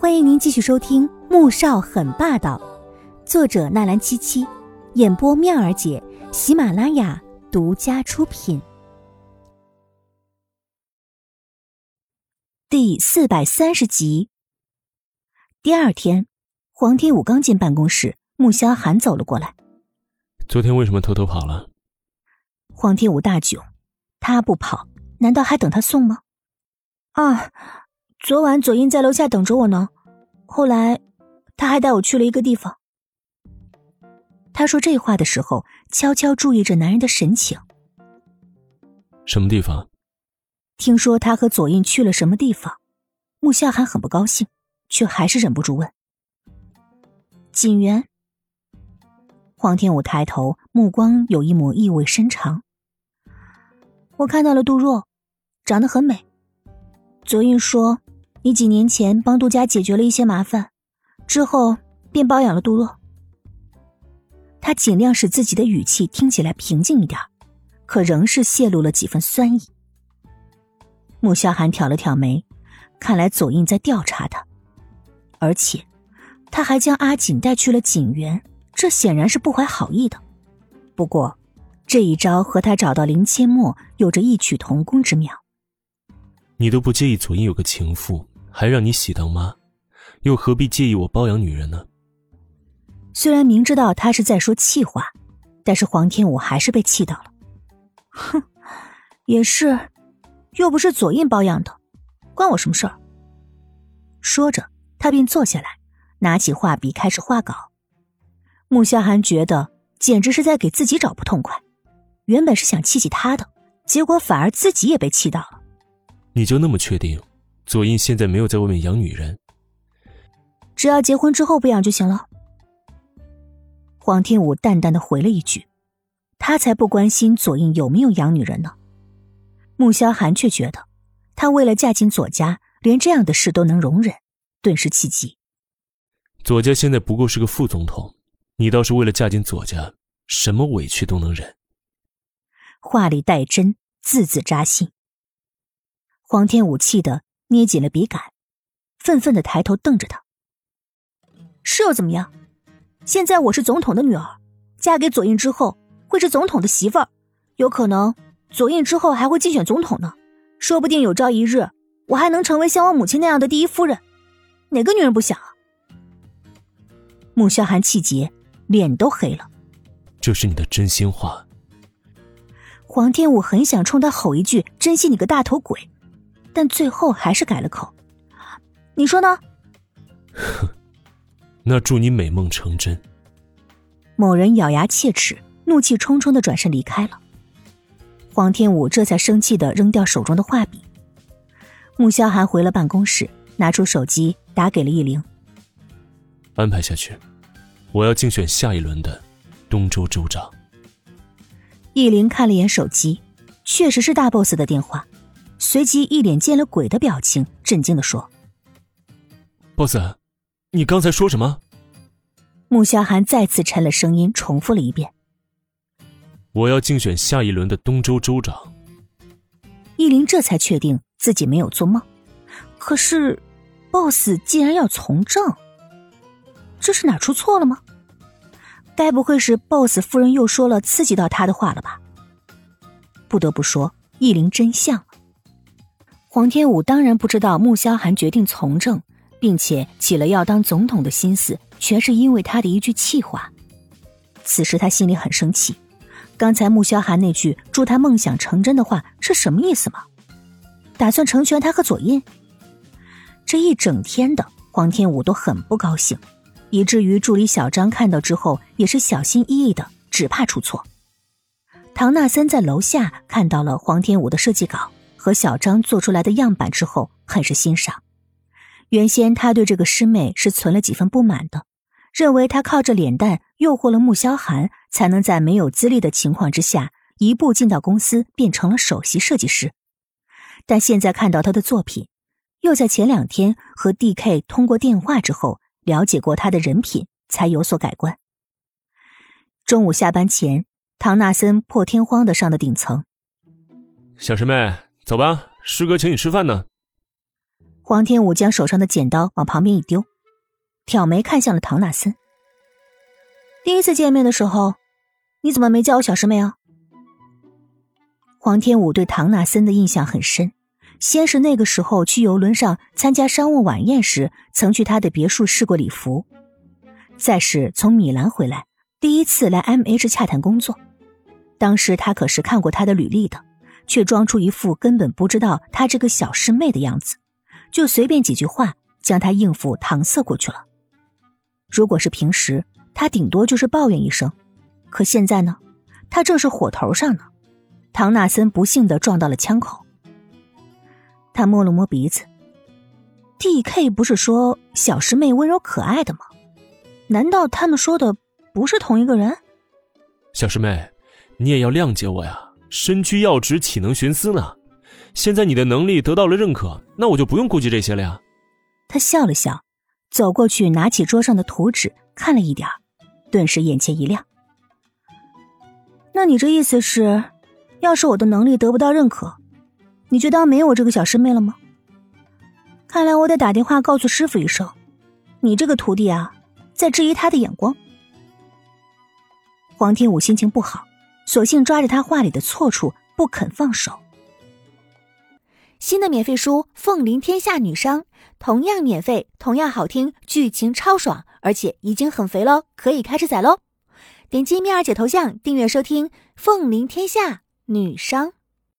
欢迎您继续收听《穆少很霸道》，作者纳兰七七，演播妙儿姐，喜马拉雅独家出品。第四百三十集。第二天，黄天武刚进办公室，穆萧寒走了过来。昨天为什么偷偷跑了？黄天武大窘，他不跑，难道还等他送吗？啊。昨晚左印在楼下等着我呢，后来他还带我去了一个地方。他说这话的时候，悄悄注意着男人的神情。什么地方？听说他和左印去了什么地方，穆夏寒很不高兴，却还是忍不住问：“锦园。”黄天武抬头，目光有一抹意味深长。我看到了杜若，长得很美。左印说。你几年前帮杜家解决了一些麻烦，之后便包养了杜若。他尽量使自己的语气听起来平静一点，可仍是泄露了几分酸意。穆萧寒挑了挑眉，看来左印在调查他，而且他还将阿锦带去了锦园，这显然是不怀好意的。不过，这一招和他找到林阡陌有着异曲同工之妙。你都不介意左印有个情妇？还让你喜当妈，又何必介意我包养女人呢？虽然明知道他是在说气话，但是黄天武还是被气到了。哼，也是，又不是左印包养的，关我什么事儿？说着，他便坐下来，拿起画笔开始画稿。穆萧寒觉得简直是在给自己找不痛快，原本是想气气他的，结果反而自己也被气到了。你就那么确定？左印现在没有在外面养女人，只要结婚之后不养就行了。黄天武淡淡的回了一句：“他才不关心左印有没有养女人呢。”穆萧寒却觉得，他为了嫁进左家，连这样的事都能容忍，顿时气急。左家现在不过是个副总统，你倒是为了嫁进左家，什么委屈都能忍。话里带针，字字扎心。黄天武气得。捏紧了笔杆，愤愤的抬头瞪着他。是又怎么样？现在我是总统的女儿，嫁给左印之后会是总统的媳妇儿，有可能左印之后还会竞选总统呢。说不定有朝一日我还能成为像我母亲那样的第一夫人，哪个女人不想啊？穆萧寒气结，脸都黑了。这是你的真心话。黄天武很想冲他吼一句：“珍惜你个大头鬼！”但最后还是改了口，你说呢？哼，那祝你美梦成真。某人咬牙切齿，怒气冲冲的转身离开了。黄天武这才生气的扔掉手中的画笔。穆萧寒回了办公室，拿出手机打给了易灵，安排下去，我要竞选下一轮的东州州长。易灵看了眼手机，确实是大 boss 的电话。随即一脸见了鬼的表情，震惊的说：“boss，你刚才说什么？”穆萧寒再次沉了声音，重复了一遍：“我要竞选下一轮的东州州长。”易林这才确定自己没有做梦。可是，boss 竟然要从政，这是哪出错了吗？该不会是 boss 夫人又说了刺激到他的话了吧？不得不说，易林真像。黄天武当然不知道穆萧寒决定从政，并且起了要当总统的心思，全是因为他的一句气话。此时他心里很生气，刚才穆萧寒那句祝他梦想成真的话是什么意思吗？打算成全他和左印？这一整天的黄天武都很不高兴，以至于助理小张看到之后也是小心翼翼的，只怕出错。唐纳森在楼下看到了黄天武的设计稿。和小张做出来的样板之后，很是欣赏。原先他对这个师妹是存了几分不满的，认为她靠着脸蛋诱惑了穆萧寒，才能在没有资历的情况之下一步进到公司，变成了首席设计师。但现在看到他的作品，又在前两天和 D.K 通过电话之后了解过他的人品，才有所改观。中午下班前，唐纳森破天荒的上了顶层，小师妹。走吧，师哥请你吃饭呢。黄天武将手上的剪刀往旁边一丢，挑眉看向了唐纳森。第一次见面的时候，你怎么没叫我小师妹啊？黄天武对唐纳森的印象很深，先是那个时候去游轮上参加商务晚宴时，曾去他的别墅试过礼服；再是从米兰回来，第一次来 M H 洽谈工作，当时他可是看过他的履历的，却装出一副根本不知道他这个小师妹的样子。就随便几句话将他应付搪塞过去了。如果是平时，他顶多就是抱怨一声，可现在呢，他正是火头上呢。唐纳森不幸的撞到了枪口。他摸了摸鼻子，D K 不是说小师妹温柔可爱的吗？难道他们说的不是同一个人？小师妹，你也要谅解我呀，身居要职，岂能徇私呢？现在你的能力得到了认可，那我就不用顾及这些了呀。他笑了笑，走过去拿起桌上的图纸看了一点顿时眼前一亮。那你这意思是，要是我的能力得不到认可，你就当没有我这个小师妹了吗？看来我得打电话告诉师傅一声，你这个徒弟啊，在质疑他的眼光。黄天武心情不好，索性抓着他话里的错处不肯放手。新的免费书《凤临天下女商》，同样免费，同样好听，剧情超爽，而且已经很肥喽，可以开始宰喽！点击蜜儿姐头像订阅收听《凤临天下女商》。